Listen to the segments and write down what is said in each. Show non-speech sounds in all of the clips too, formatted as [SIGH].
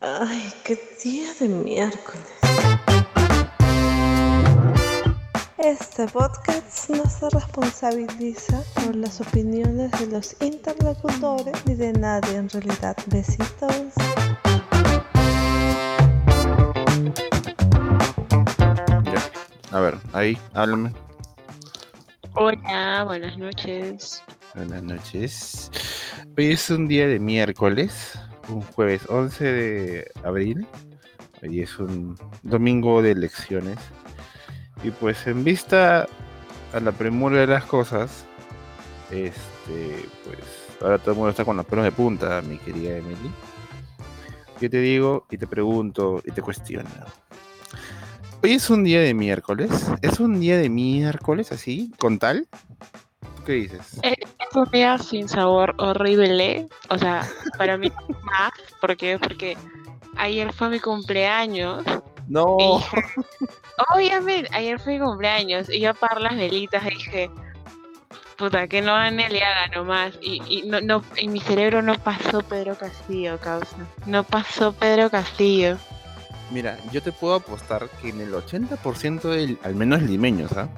Ay, qué día de miércoles. Este podcast no se responsabiliza por las opiniones de los interlocutores ni de nadie en realidad. Besitos. Ya. A ver, ahí, háblame. Hola, buenas noches. Buenas noches. Hoy es un día de miércoles, un jueves 11 de abril. Hoy es un domingo de elecciones. Y pues en vista a la premura de las cosas, este, pues ahora todo el mundo está con los pelos de punta, mi querida Emily. Yo te digo y te pregunto y te cuestiono. Hoy es un día de miércoles. ¿Es un día de miércoles así, con tal? ¿Tú qué dices? Eh, Día sin sabor horrible. O sea, para mí [LAUGHS] más. ¿Por qué? Porque ayer fue mi cumpleaños. No. Y obviamente, ayer fue mi cumpleaños. Y yo apagar las velitas y dije, puta, que no gane le haga nomás. Y, y no, no, en mi cerebro no pasó Pedro Castillo, causa. No pasó Pedro Castillo. Mira, yo te puedo apostar que en el 80% del, al menos limeños, ¿ah?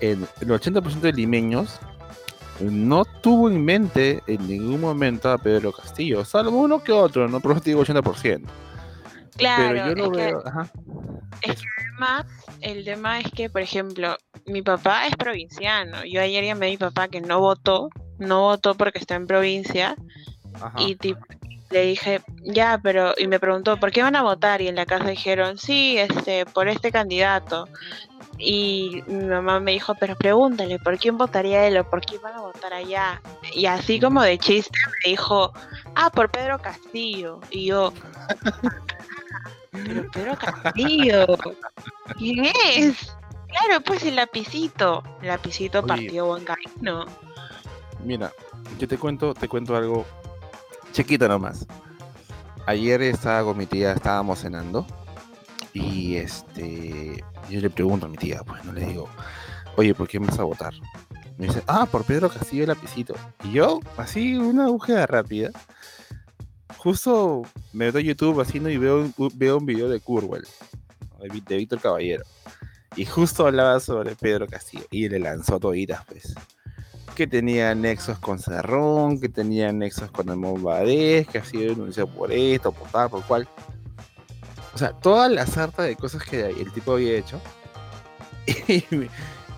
En el 80% de limeños no tuvo en mente en ningún momento a Pedro Castillo, salvo uno que otro, no te digo 80%. Claro, Pero yo es que- veo, ajá. Es que además, el tema es que, por ejemplo, mi papá es provinciano. Yo ayer llamé a mi papá que no votó, no votó porque está en provincia. ajá. Y tipo, le dije, ya, pero, y me preguntó, ¿por qué van a votar? Y en la casa dijeron, sí, este, por este candidato. Y mi mamá me dijo, pero pregúntale, ¿por quién votaría él o por quién van a votar allá? Y así como de chiste me dijo, ah, por Pedro Castillo. Y yo, pero Pedro Castillo, ¿quién es? Claro, pues el lapicito. El lapicito Oye. partió buen camino. Mira, yo te cuento, te cuento algo chiquito nomás. Ayer estaba con mi tía, estábamos cenando y este, yo le pregunto a mi tía, pues no le digo, oye, ¿por qué me vas a votar? Me dice, ah, por Pedro Castillo y Lapicito. Y yo, así, una búsqueda rápida, justo me meto a YouTube haciendo y veo, veo un video de Curwell, de, de Víctor Caballero. Y justo hablaba sobre Pedro Castillo y le lanzó toditas, pues que tenía nexos con Cerrón, que tenía nexos con el Bombadés, que ha sido denunciado por esto, por tal, por cual. O sea, toda la sarta de cosas que el tipo había hecho. [LAUGHS] Y,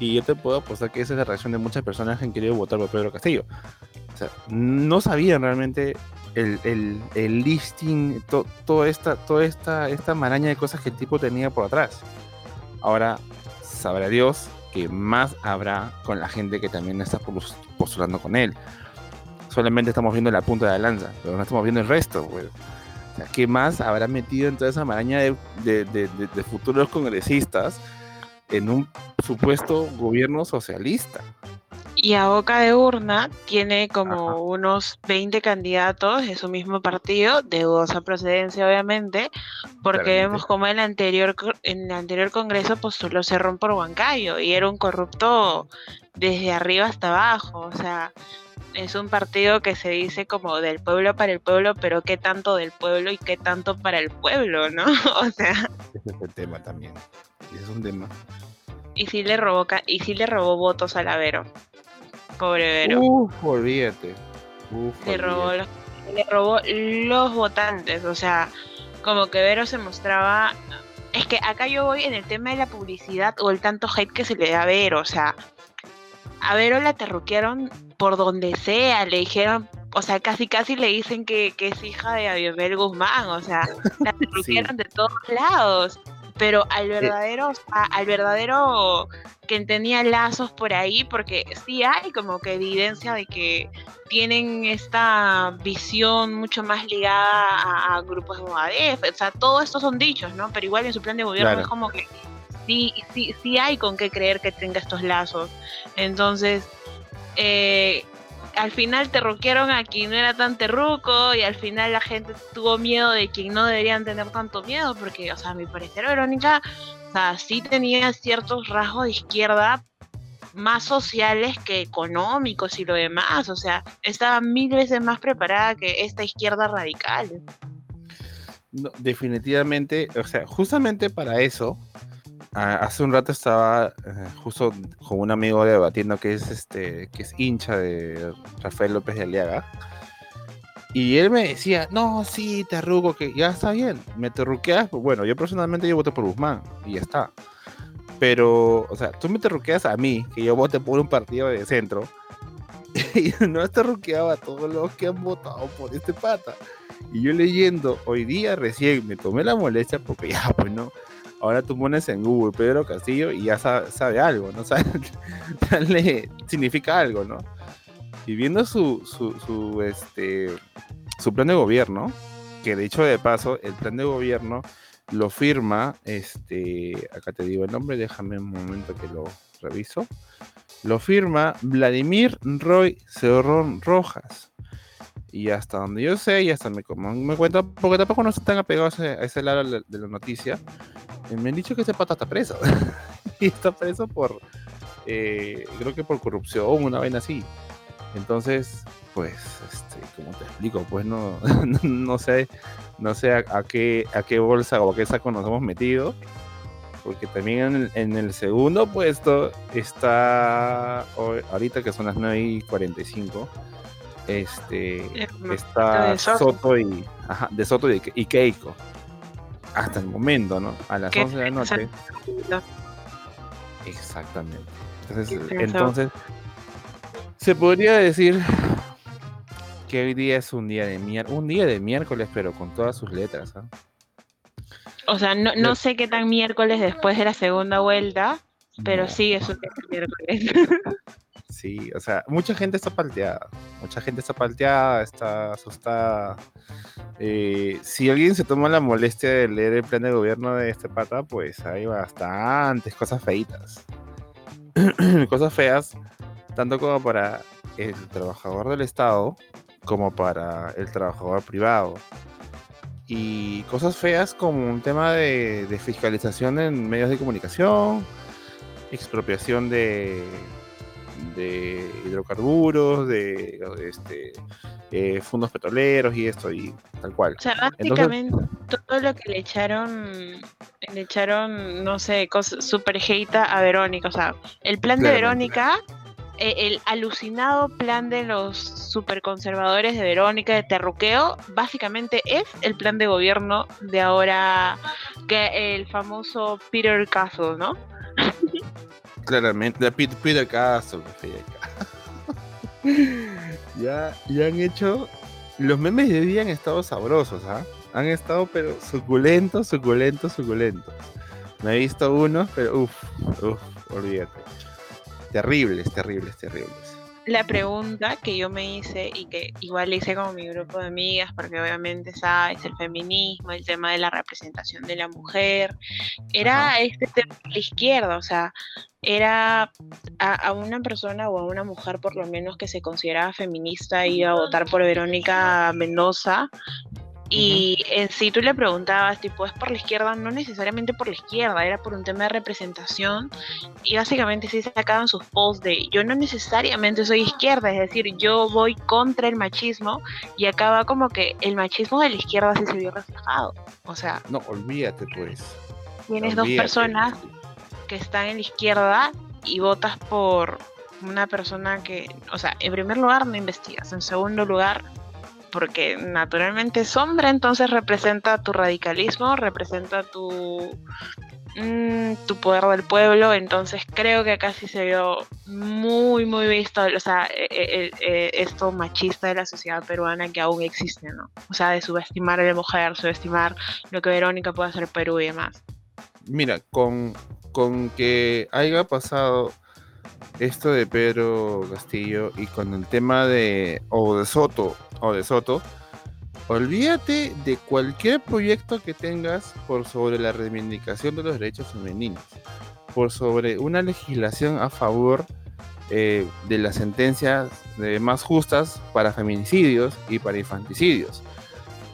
y yo te puedo apostar que esa es la reacción de muchas personas que han querido votar por Pedro Castillo. O sea, no sabían realmente el, el, el listing, to- toda esta, toda esta, esta maraña de cosas que el tipo tenía por atrás. Ahora, sabrá Dios que más habrá con la gente que también está pos- postulando con él. Solamente estamos viendo la punta de la lanza, pero no estamos viendo el resto, ¿qué más habrá metido en toda esa maraña de futuros congresistas en un supuesto gobierno socialista? Y a boca de urna tiene como Ajá. unos 20 candidatos de su mismo partido, de dudosa procedencia obviamente, porque vemos como en el anterior en el anterior congreso postuló Cerrón por Huancayo y era un corrupto desde arriba hasta abajo, o sea, es un partido que se dice como del pueblo para el pueblo, pero qué tanto del pueblo y qué tanto para el pueblo, ¿no? [LAUGHS] O sea, Ese es el tema también. Es un tema. y sí le robó y sí le robó votos a la Vero. Pobre Vero. Uf, olvídate. Uf, le robó los, le robó los votantes, o sea, como que Vero se mostraba es que acá yo voy en el tema de la publicidad o el tanto hate que se le da a Vero, o sea, a Vero la terruquearon por donde sea, le dijeron, o sea, casi casi le dicen que, que es hija de Abiobel Guzmán, o sea, [LAUGHS] la terruquearon de todos lados, pero al verdadero, o sea, al verdadero que tenía lazos por ahí, porque sí hay como que evidencia de que tienen esta visión mucho más ligada a, a grupos de Movadef, o sea, todo esto son dichos, ¿no? Pero igual en su plan de gobierno Claro. es como que sí, sí, sí hay con qué creer que tenga estos lazos. Entonces, eh, al final terruquearon a quien no era tan terruco y al final la gente tuvo miedo de quien no deberían tener tanto miedo, porque, o sea, a mi parecer, Verónica, o sea, sí tenía ciertos rasgos de izquierda más sociales que económicos y lo demás, o sea, estaba mil veces más preparada que esta izquierda radical. Definitivamente, o sea, justamente para eso, hace un rato estaba eh, justo con un amigo debatiendo que es este, que es hincha de Rafael López de Aliaga. Y él me decía, no, sí, te arrugo, que ya está bien, me terruqueas. pues Bueno, yo personalmente yo voto por Guzmán y ya está. Pero, o sea, tú me terruqueas a mí, que yo vote por un partido de centro, [LAUGHS] y no has terruqueado a todos los que han votado por este pata. Y yo leyendo, hoy día recién me tomé la molestia porque ya, [LAUGHS] pues no. Ahora tú pones en Google Pedro Castillo y ya sabe, sabe algo, ¿no? [LAUGHS] Sabe, significa algo, ¿no? Y viendo su, su, este, su plan de gobierno, que de hecho de paso, el plan de gobierno lo firma, este, acá te digo el nombre, déjame un momento que lo reviso. Lo firma Vladimir Roy Cerrón Rojas. Y hasta donde yo sé, y hasta me, como me cuenta, porque tampoco no están apegados a ese, lado de la- de la noticia, eh, me han dicho que ese pata está preso. [LAUGHS] y está preso por, eh, creo que por corrupción, una vaina así. Entonces, pues, este, como te explico, pues no, [LAUGHS] no sé, no sé a, a qué, a qué bolsa o a qué saco nos hemos metido. Porque también en el, en el segundo puesto está, ahorita que son las 9 y 45, este, está de Soto. Soto y, ajá, de Soto y, y Keiko. Hasta el momento, ¿no? A las Qué 11 de la noche. No, Exactamente. Entonces, entonces, se podría decir que hoy día es un día de miércoles, un día de miércoles, pero con todas sus letras. ¿ah? O sea, no, no sé qué tan miércoles después de la segunda vuelta, pero No, sí es un día de miércoles. [LAUGHS] Sí, o sea, mucha gente está palteada. Mucha gente está palteada, está asustada. Eh, si alguien se toma la molestia de leer el plan de gobierno de este pata, pues hay bastantes cosas feitas. [CLEARS THROAT] cosas feas, tanto como para el trabajador del Estado, como para el trabajador privado. Y cosas feas como un tema de, de fiscalización en medios de comunicación, expropiación de, de hidrocarburos, de este, eh, fondos petroleros y esto, y tal cual. O sea, básicamente todo lo que le echaron, le echaron, no sé, cosas super hate a Verónica. O sea, el plan de. Verónica, el alucinado plan de los super conservadores de Verónica de terruqueo, básicamente es el plan de gobierno de ahora, que el famoso Peter Castle, ¿no? Claramente, de Peter, Peter Castle, Peter Castle. [LAUGHS] ya, ya han hecho. Los memes de día han estado sabrosos, ¿ah? Han estado, pero suculentos, suculentos, suculentos. Me he visto unos, pero uff, uff, olvídate. Terribles, terribles, terribles. la pregunta que yo me hice y que igual le hice con mi grupo de amigas, porque obviamente sabes, el feminismo, el tema de la representación de la mujer, era este tema de la izquierda, o sea, era a, a una persona o a una mujer por lo menos que se consideraba feminista iba a votar por Verónica Mendoza. Y en sí tú le preguntabas, tipo, ¿es por la izquierda? No necesariamente por la izquierda, era por un tema de representación y básicamente sí sacaban sus posts de yo no necesariamente soy izquierda, es decir, yo voy contra el machismo y acaba como que el machismo de la izquierda sí se vio reflejado. O sea, No, olvídate, pues. tienes dos olvídate. personas que están en la izquierda y votas por una persona que, o sea, en primer lugar no investigas, en segundo lugar porque naturalmente es hombre, entonces representa tu radicalismo, representa tu mm, tu poder del pueblo, entonces creo que acá sí se vio muy, muy visto, o sea, eh, eh, eh, esto machista de la sociedad peruana que aún existe, ¿no? O sea, de subestimar a la mujer, subestimar lo que Verónica puede hacer Perú y demás. Mira, con, con que haya pasado esto de Pedro Castillo y con el tema de o de Soto o de Soto, olvídate de cualquier proyecto que tengas por sobre la reivindicación de los derechos femeninos, por sobre una legislación a favor eh, de las sentencias eh, más justas para feminicidios y para infanticidios.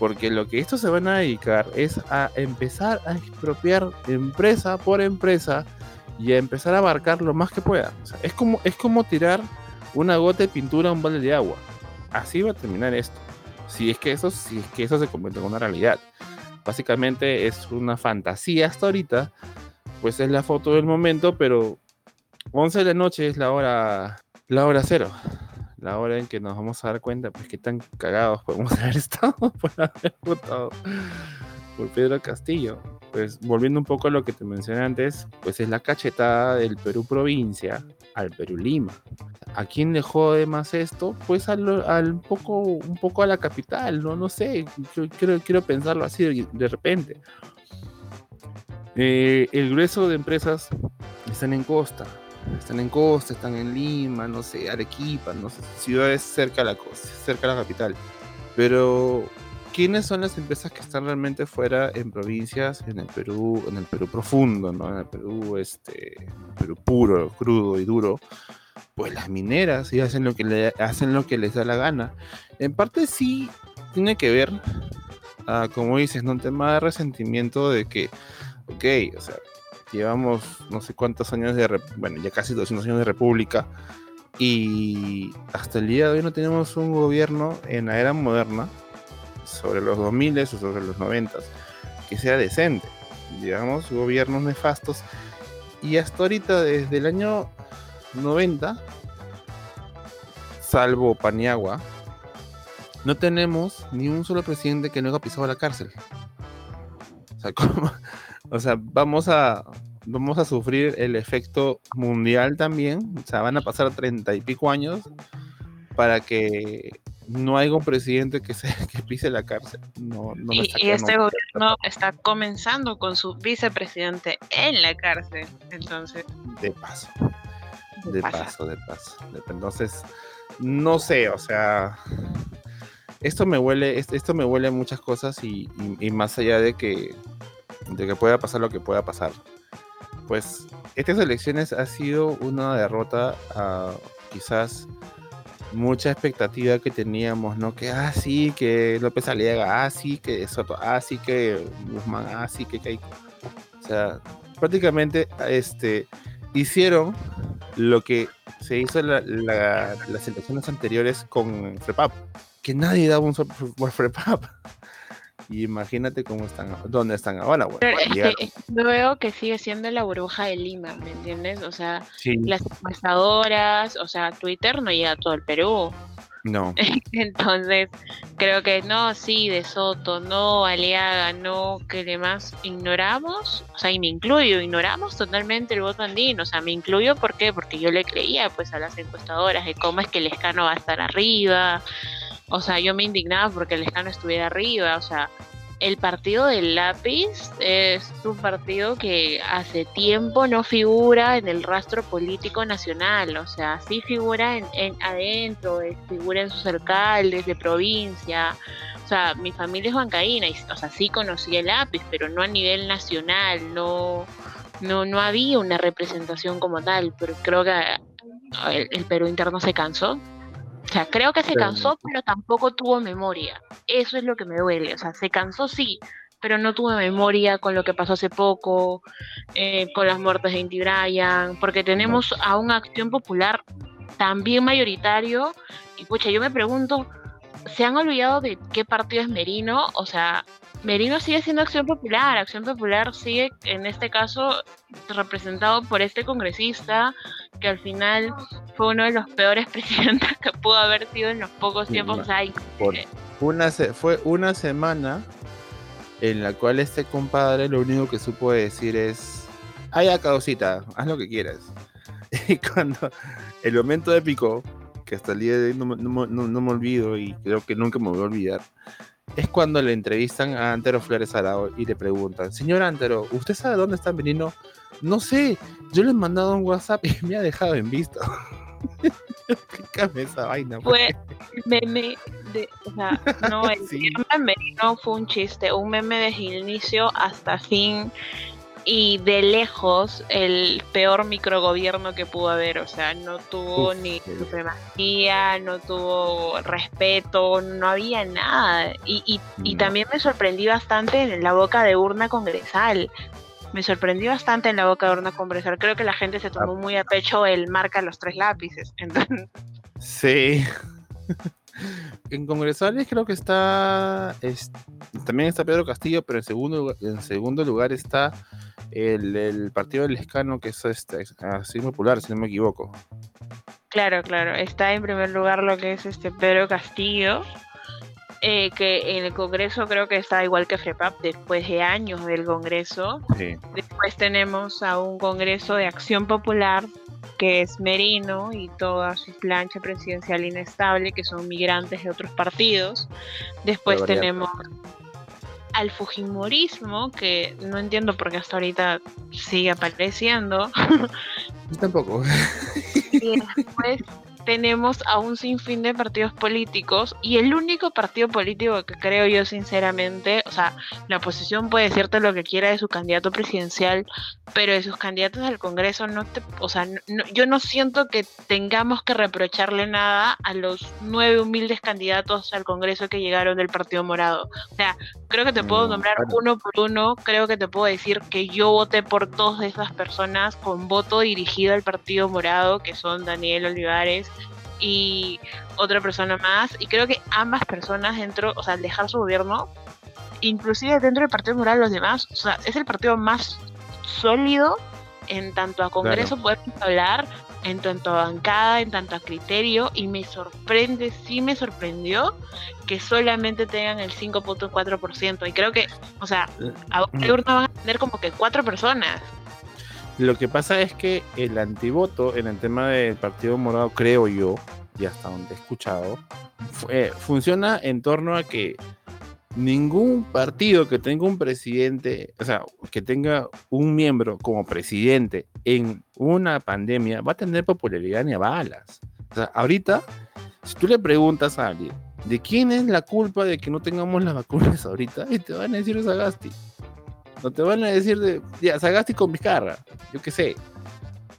Porque lo que estos se van a dedicar es a empezar a expropiar empresa por empresa y a empezar a abarcar lo más que sea, es, como, es como tirar una gota de pintura a un balde de agua. Así va a terminar esto. Si es que eso, si es que eso se convierte en una realidad. básicamente es una fantasía hasta ahorita, pues es la foto del momento, pero 11 de la noche es la hora, la hora cero, la hora en que nos vamos a dar cuenta, pues que tan cagados podemos [LAUGHS] haber estado por haber votado por Pedro Castillo. Pues volviendo un poco a lo que te mencioné antes, pues es la cachetada del Perú provincia al Perú Lima. ¿A quién le jode más esto? Pues al, al poco, un poco a la capital, no, no sé, quiero, quiero pensarlo así de, repente. Eh, el grueso de empresas están en costa, están en costa, están en Lima, no sé, Arequipa, no sé, ciudades cerca a la costa, cerca a la capital. Pero ¿quiénes son las empresas que están realmente fuera en provincias, en el Perú, en el Perú profundo, ¿no? En el Perú, este, Perú puro, crudo y duro. Pues las mineras y hacen lo que le, hacen lo que les da la gana. En parte sí tiene que ver, uh, como dices, ¿no? Un tema de resentimiento de que, ok, o sea, llevamos no sé cuántos años de, bueno, ya casi 200 años de república y hasta el día de hoy no tenemos un gobierno en la era moderna sobre los 2000 o sobre los 90 que sea decente. Digamos, gobiernos nefastos. Y hasta ahorita, desde el año 90, salvo Paniagua, no tenemos ni un solo presidente que no haya pisado la cárcel. O sea, [LAUGHS] o sea, vamos a vamos a sufrir el efecto mundial también. O sea, van a pasar treinta y pico años para que no hay un presidente que, se, [LAUGHS] que pise la cárcel. No, no y, y, este gobierno está comenzando con su vicepresidente en la cárcel, entonces. De paso. De, paso, de paso. Entonces, no sé, o sea, esto me huele, esto me huele a muchas cosas y, y, más allá de que, de que pueda pasar lo que pueda pasar. Pues estas elecciones ha sido una derrota a quizás mucha expectativa que teníamos, ¿no? Que, ah, sí, que López Aliaga, ah, sí, que Soto, ah, sí, que Guzmán, ah, sí, que Keiko. O sea, prácticamente este, hicieron lo que se hizo en la, las elecciones anteriores con FREPAP, que nadie daba un por FREPAP. Y imagínate cómo están, dónde están ahora, bueno, yo veo que sigue siendo la burbuja de Lima, ¿me entiendes? O sea, las encuestadoras, o sea, Twitter no llega a todo el Perú. No. [LAUGHS] Entonces, creo que no, sí, de Soto, no, Aliaga, no, que demás ignoramos, o sea, y me incluyo, ignoramos totalmente el voto andino, o sea, me incluyo, ¿por qué? Porque yo le creía, pues, a las encuestadoras de cómo es que el escano va a estar arriba, o sea, yo me indignaba porque el Escano estuviera arriba. O sea, el partido del lápiz es un partido que hace tiempo no figura en el rastro político nacional. O sea, sí figura en, adentro, figura en sus alcaldes de provincia. O sea, mi familia es bancaína y, o sea, sí conocía el lápiz, pero no a nivel nacional, no, no, no había una representación como tal, pero creo que el Perú interno se cansó o sea, creo que se cansó, pero tampoco tuvo memoria. Eso es lo que me duele. O sea, se cansó sí, pero no tuvo memoria con lo que pasó hace poco, eh, con las muertes de Inti Bryan, porque tenemos a una acción popular también mayoritario. Y pucha, yo me pregunto, ¿se han olvidado de qué partido es Merino? O sea, Merino sigue siendo Acción Popular. Acción Popular sigue, en este caso, representado por este congresista que al final fue uno de los peores [LAUGHS] presidentes que pudo haber sido en los pocos tiempos hay. una fue una semana en la cual este compadre lo único que supo decir es, ay, causita, haz lo que quieras. [LAUGHS] Y cuando el momento épico, que hasta el día de hoy no, no me olvido y creo que nunca me voy a olvidar, es cuando le entrevistan a Antero Flores Arao y le preguntan, señor Antero, ¿usted sabe dónde está Benino? No sé, yo le he mandado un WhatsApp y me ha dejado en visto. [LAUGHS] Explícame esa vaina. Fue meme de, o sea, no, el [LAUGHS] sí. Merino fue un chiste, un meme de inicio hasta fin y de lejos el peor microgobierno que pudo haber, o sea, no tuvo ni supremacía, no tuvo respeto, no había nada. Y, y, también me sorprendí bastante en la boca de urna congresal. Me sorprendí bastante en la boca de urna congresal. Creo que la gente se tomó muy a pecho el marca los tres lápices. [LAUGHS] Sí. En congresales creo que está, también está Pedro Castillo, pero en segundo, en segundo lugar está el, partido del Escano, que es este, así popular, si no me equivoco. Claro, claro. Está en primer lugar lo que es este Pedro Castillo, eh, que en el Congreso creo que está igual que FREPAP después de años del Congreso. Después tenemos a un Congreso de Acción Popular que es Merino y toda su plancha presidencial inestable, que son migrantes de otros partidos. Después tenemos al Fujimorismo, que no entiendo por qué hasta ahorita sigue apareciendo. tampoco. y después tenemos a un sinfín de partidos políticos y el único partido político que creo yo sinceramente, o sea, la oposición puede decirte lo que quiera de su candidato presidencial, pero de sus candidatos al Congreso no te, o sea, yo no siento que tengamos que reprocharle nada a los nueve humildes candidatos al Congreso que llegaron del Partido Morado. O sea, creo que te puedo mm, nombrar uno por uno, creo que te puedo decir que yo voté por todas esas personas con voto dirigido al Partido Morado, que son Daniel Olivares, y otra persona más. Y creo que ambas personas dentro, o sea, al dejar su gobierno, inclusive dentro del Partido Moral, los demás, o sea, es el partido más sólido en tanto a Congreso poder hablar, en tanto a bancada, en tanto a criterio, y me sorprende, sí me sorprendió que solamente tengan el 5.4%. Y creo que, o sea, a una mm. van a tener como que cuatro personas. Lo que pasa es que el antivoto en el tema del Partido Morado, creo yo, y hasta donde he escuchado, funciona en torno a que ningún partido que tenga un presidente, o sea, que tenga un miembro como presidente en una pandemia va a tener popularidad ni a balas. O sea, ahorita, si tú le preguntas a alguien, ¿de quién es la culpa de que no tengamos las vacunas ahorita? Y te van a decir Sagasti. No te van a decir de, ya, Sagasti con Vizcarra, yo qué sé.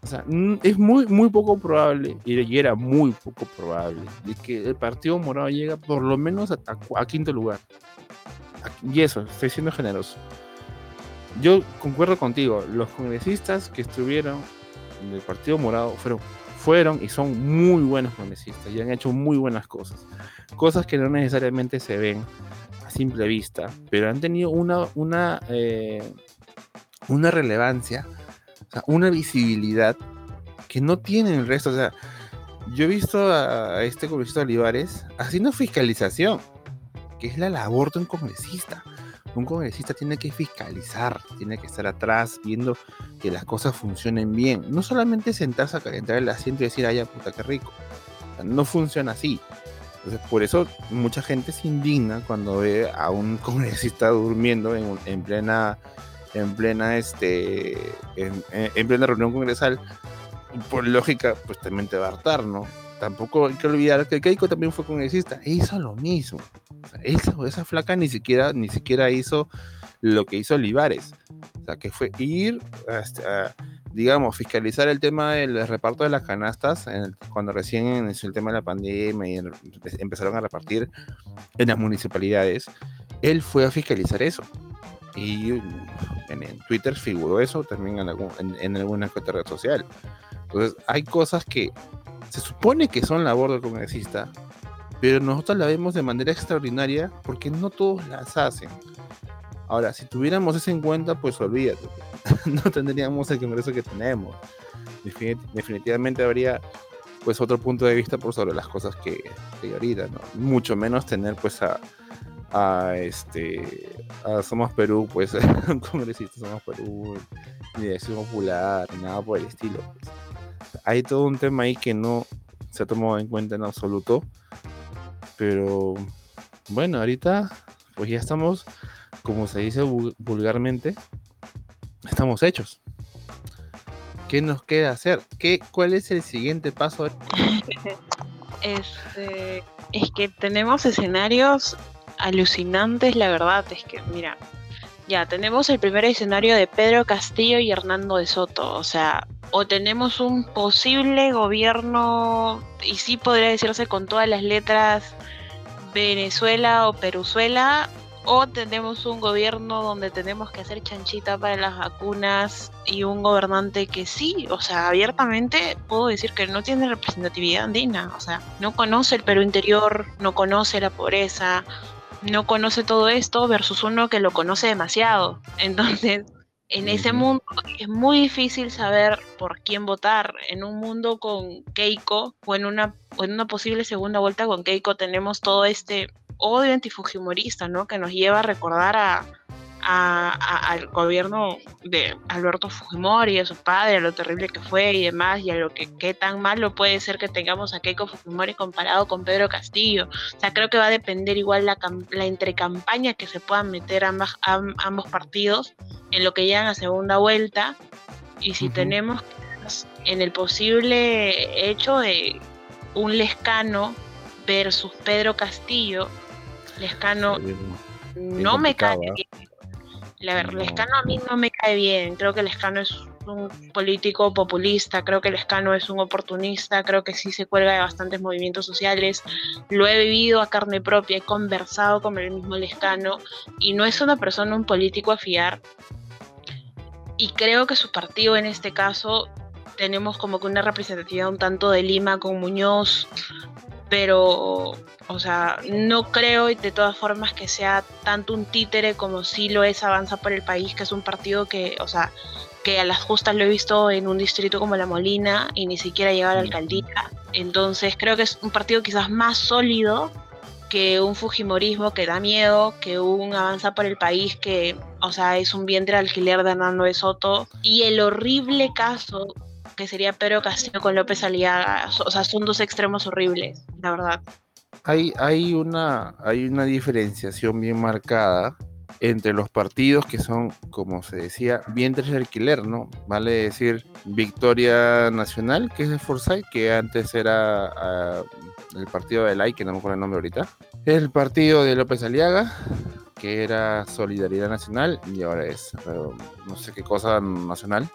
O sea, es muy, muy poco probable, y era muy poco probable, de que el Partido Morado llegue por lo menos a, quinto lugar. Y eso, estoy siendo generoso. Yo concuerdo contigo, los congresistas que estuvieron en el Partido Morado fueron, fueron y son muy buenos congresistas y han hecho muy buenas cosas. Cosas que no necesariamente se ven simple vista, pero han tenido una, una, eh, una relevancia, una visibilidad que no tienen el resto. O sea, yo he visto a, este congresista Olivares haciendo fiscalización, que es la labor de un congresista. Un congresista tiene que fiscalizar, tiene que estar atrás viendo que las cosas funcionen bien. No solamente sentarse a calentar el asiento y decir, ay, puta, qué rico. no funciona así. Por eso mucha gente se indigna cuando ve a un [LAUGHS] congresista durmiendo en, plena en plena este en, plena reunión congresal. Por lógica pues también te va a hartar no tampoco hay que olvidar que Keiko también fue congresista. Hizo lo mismo. Esa, esa flaca ni siquiera ni siquiera hizo lo que hizo Olivares. O sea que fue ir hasta digamos, fiscalizar el tema del reparto de las canastas, cuando recién inició el tema de la pandemia y empezaron a repartir en las municipalidades, él fue a fiscalizar eso. Y en, Twitter figuró eso también en, en, alguna red social. Entonces, hay cosas que se supone que son labor del congresista, pero nosotros la vemos de manera extraordinaria porque no todos las hacen. Ahora, si tuviéramos eso en cuenta, pues olvídate. [LAUGHS] no tendríamos el Congreso que tenemos. definitivamente habría pues otro punto de vista por sobre las cosas que, que ahorita, ¿no? Mucho menos tener pues a, a este Somos Perú, pues [LAUGHS] un congresista Somos Perú, ni de Popular, nada por el estilo. Pues. Hay todo un tema ahí que no se ha tomado en cuenta en absoluto. Pero bueno, ahorita pues ya estamos como se dice vulgarmente, estamos hechos. ¿Qué nos queda hacer? ¿Qué, ¿Cuál es el siguiente paso? [LAUGHS] Este, es que tenemos escenarios alucinantes, la verdad es que, mira, ya tenemos el primer escenario de Pedro Castillo y Hernando de Soto, o sea, o tenemos un posible gobierno, y sí podría decirse con todas las letras, Venezuela o Peruzuela, o tenemos un gobierno donde tenemos que hacer chanchita para las vacunas y un gobernante que sí, o sea, abiertamente puedo decir que no tiene representatividad andina, o sea, no conoce el Perú interior, no conoce la pobreza, no conoce todo esto versus uno que lo conoce demasiado. Entonces, en ese mundo es muy difícil saber por quién votar. En un mundo con Keiko o en una, o en una posible segunda vuelta con Keiko tenemos todo este odio antifujimorista, ¿no? Que nos lleva a recordar a, al gobierno de Alberto Fujimori, a su padre, a lo terrible que fue y demás, y a lo que qué tan malo puede ser que tengamos a Keiko Fujimori comparado con Pedro Castillo. O sea, creo que va a depender igual la, la entrecampaña que se puedan meter ambas, ambos partidos en lo que llegan a segunda vuelta. Y si tenemos en el posible hecho de un Lescano versus Pedro Castillo, Lescano no me cae ¿eh? bien. La, Lescano a mí no me cae bien. Creo que Lescano es un político populista, creo que Lescano es un oportunista, creo que sí se cuelga de bastantes movimientos sociales. Lo he vivido a carne propia, he conversado con el mismo Lescano y no es una persona, un político a fiar. Y creo que su partido en este caso tenemos como que una representatividad un tanto de Lima con Muñoz, pero, o sea, no creo de todas formas que sea tanto un títere como si lo es Avanza por el País, que es un partido que, o sea, que a las justas lo he visto en un distrito como La Molina y ni siquiera llega a la alcaldía. Entonces creo que es un partido quizás más sólido que un Fujimorismo que da miedo, que un Avanza por el País que, o sea, es un vientre alquiler de Hernando de Soto. Y el horrible caso que sería Pedro Castillo con López Aliaga. O sea, son dos extremos horribles, la verdad. Hay, hay, una, hay una diferenciación bien marcada entre los partidos que son, como se decía, vientres de alquiler, ¿no? Vale decir, Victoria Nacional, que es de Forsyth, que antes era ah, el partido de LAI, que no me acuerdo el nombre ahorita. El partido de López Aliaga, que era Solidaridad Nacional, y ahora es, no sé qué cosa nacional.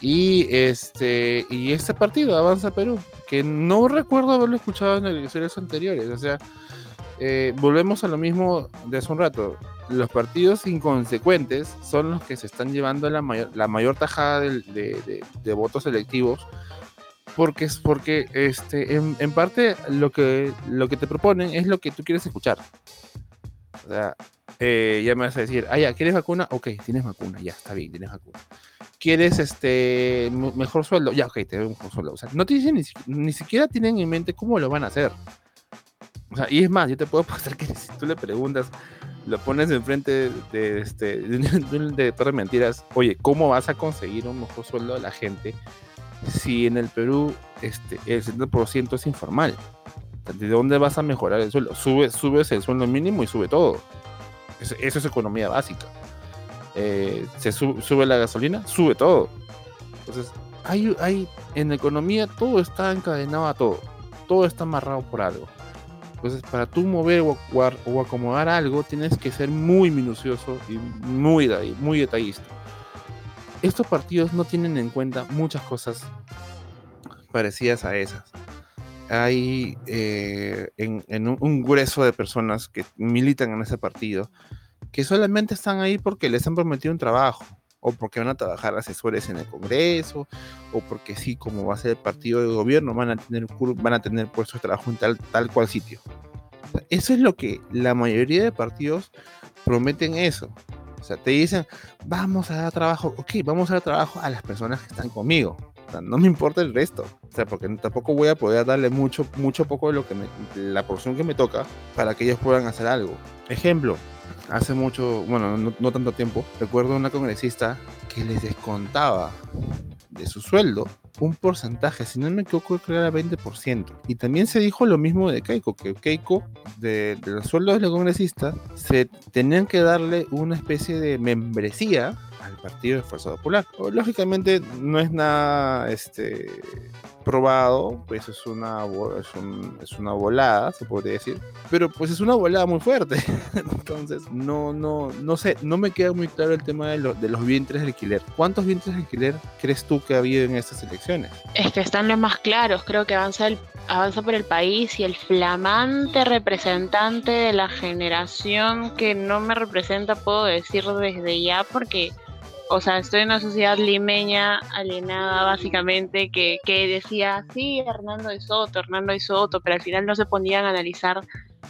Y este, y este partido, Avanza Perú, que no recuerdo haberlo escuchado en elecciones anteriores. O sea, eh, volvemos a lo mismo de hace un rato. Los partidos inconsecuentes son los que se están llevando la mayor, la mayor tajada de, votos electivos. Porque porque este, en, parte lo que, lo que te proponen es lo que tú quieres escuchar. O sea, eh, ya me vas a decir, ah, ya, ¿quieres vacuna? Ok, tienes vacuna, ya, está bien, tienes vacuna quieres este mejor sueldo, ya, ok, te doy un mejor sueldo. O sea, no te dicen ni, siquiera tienen en mente cómo lo van a hacer. O sea, y es más, yo te puedo [LAUGHS] pasar que si tú le preguntas, lo pones enfrente de, este, de, de, mentiras, oye, ¿cómo vas a conseguir un mejor sueldo a la gente si en el Perú este, el 70% es informal? ¿De dónde vas a mejorar el sueldo? Sube, subes el sueldo mínimo y sube todo. eso es economía básica. Eh, se sube la gasolina, sube todo. Entonces, hay, hay, en economía todo está encadenado a todo. Todo está amarrado por algo. Entonces, para tú mover o, acomodar algo, tienes que ser muy minucioso y muy, muy detallista. Estos partidos no tienen en cuenta muchas cosas parecidas a esas. Hay eh, en, un grueso de personas que militan en ese partido que solamente están ahí porque les han prometido un trabajo, o porque van a trabajar asesores en el Congreso, o porque sí, como va a ser el partido de gobierno, van a tener, van a tener puestos de trabajo en tal, tal cual sitio. Eso es lo que la mayoría de partidos prometen eso. O sea, te dicen, vamos a dar trabajo, ok, vamos a dar trabajo a las personas que están conmigo. No me importa el resto. O sea, porque tampoco voy a poder darle mucho, mucho poco de lo que me, la porción que me toca para que ellos puedan hacer algo. Ejemplo, hace mucho, bueno, no, tanto tiempo, recuerdo una congresista que les descontaba de su sueldo un porcentaje, si no me equivoco, creo que era 20%. Y también se dijo lo mismo de Keiko, que Keiko, de, los sueldos de la congresista, se tenían que darle una especie de membresía al Partido de Fuerza Popular. Lógicamente no es nada este, aprobado, pues es una, es, es una volada, se podría decir. Pero pues es una volada muy fuerte. [LAUGHS] Entonces, no, no, no sé, no me queda muy claro el tema de, de los vientres de alquiler. ¿Cuántos vientres de alquiler crees tú que ha habido en estas elecciones? Es que están los más claros, creo que avanza, el, avanza por el país y el flamante representante de la generación que no me representa, puedo decir desde ya, porque o sea, estoy en una sociedad limeña alienada básicamente que, que decía, sí, Hernando de Soto, Hernando de Soto, pero al final no se ponían a analizar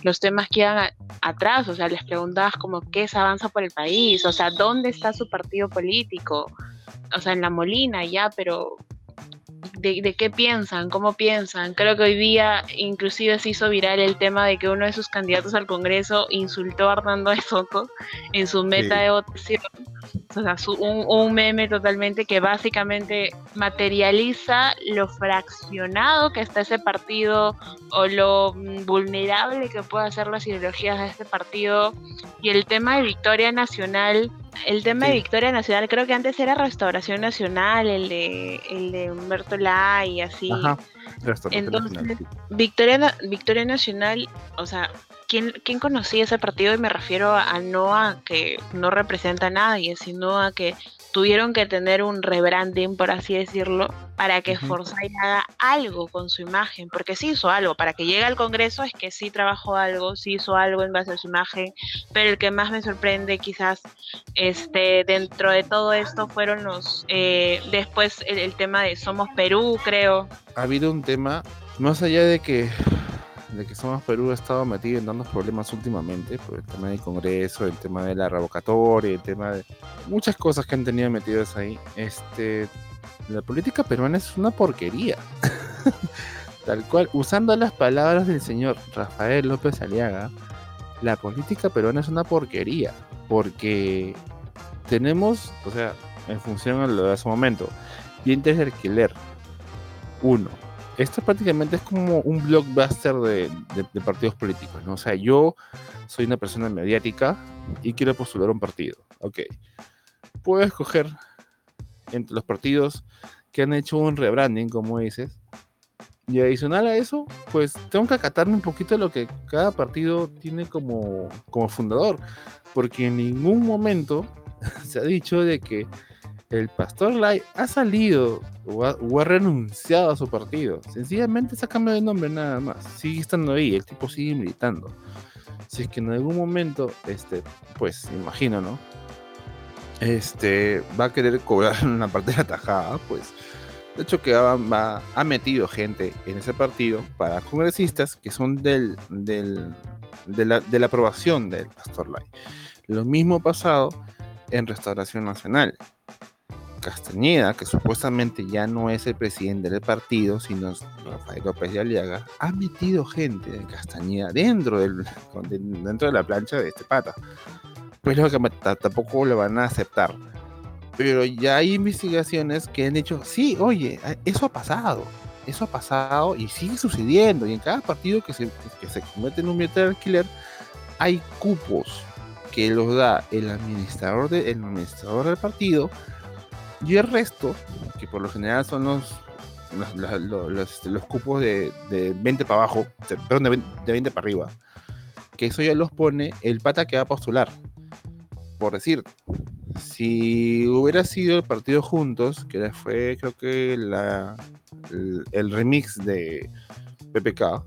los temas que iban atrás, o sea, les preguntabas como qué se avanza por el país, o sea, dónde está su partido político, o sea, en la Molina ya, pero de, de, qué piensan, cómo piensan. Creo que hoy día inclusive se hizo viral el tema de que uno de sus candidatos al Congreso insultó a Hernando de Soto en su meta de votación o sea, un, meme totalmente que básicamente materializa lo fraccionado que está ese partido o lo vulnerable que puede ser las ideologías de este partido. Y el tema de Victoria Nacional, el tema de Victoria Nacional creo que antes era Restauración Nacional, el de, el de Humberto Y así. Entonces, Victoria, Victoria Nacional, o sea, ¿quién, ¿quién conocía ese partido? Y me refiero a, no a que no representa a nadie, sino a que tuvieron que tener un rebranding, por así decirlo, para que uh haga algo con su imagen, porque sí hizo algo, para que llegue al Congreso es que sí trabajó algo, sí hizo algo en base a su imagen, pero el que más me sorprende quizás este dentro de todo esto fueron los, eh, después el tema de Somos Perú, creo. Ha habido un tema, más allá de que de que Somos Perú ha estado metido en tantos problemas últimamente, por el tema del Congreso, el tema de la revocatoria, el tema de muchas cosas que han tenido metidas ahí. Este, la política peruana es una porquería. [LAUGHS] Tal cual, usando las palabras del señor Rafael López Aliaga, la política peruana es una porquería, porque tenemos, o sea, en función a lo de ese momento, dientes de alquiler, uno, esto prácticamente es como un blockbuster de, partidos políticos, ¿no? O sea, yo soy una persona mediática y quiero postular un partido. Ok. Puedo escoger entre los partidos que han hecho un rebranding, como dices. Y adicional a eso, pues tengo que acatarme un poquito lo que cada partido tiene como, como fundador. Porque en ningún momento [LAUGHS] se ha dicho de que el pastor Lai ha salido o ha, renunciado a su partido. Sencillamente se ha cambiado de nombre nada más. Sigue estando ahí, el tipo sigue militando. Si es que en algún momento, este, pues, imagino, ¿no? Este, va a querer cobrar [LAUGHS] una parte de la tajada, pues. De hecho, que ha metido gente en ese partido para congresistas que son del, del, de, la, de la aprobación del pastor Lai. Lo mismo pasado en Restauración Nacional Castañeda, que supuestamente ya no es el presidente del partido, sino Rafael López de Aliaga, ha metido gente de Castañeda dentro, del, dentro de la plancha de este pata. Pues lo que tampoco lo van a aceptar. Pero ya hay investigaciones que han dicho, sí, oye, eso ha pasado, eso ha pasado y sigue sucediendo. Y en cada partido que se, que se convierte en un billete de alquiler, hay cupos que los da el administrador, de, el administrador del partido y el resto, que por lo general son los los, cupos de, 20 para abajo, perdón, de 20, para arriba, que eso ya los pone el pata que va a postular. Por decir, si hubiera sido el partido juntos, que fue creo que la, el, remix de PPK,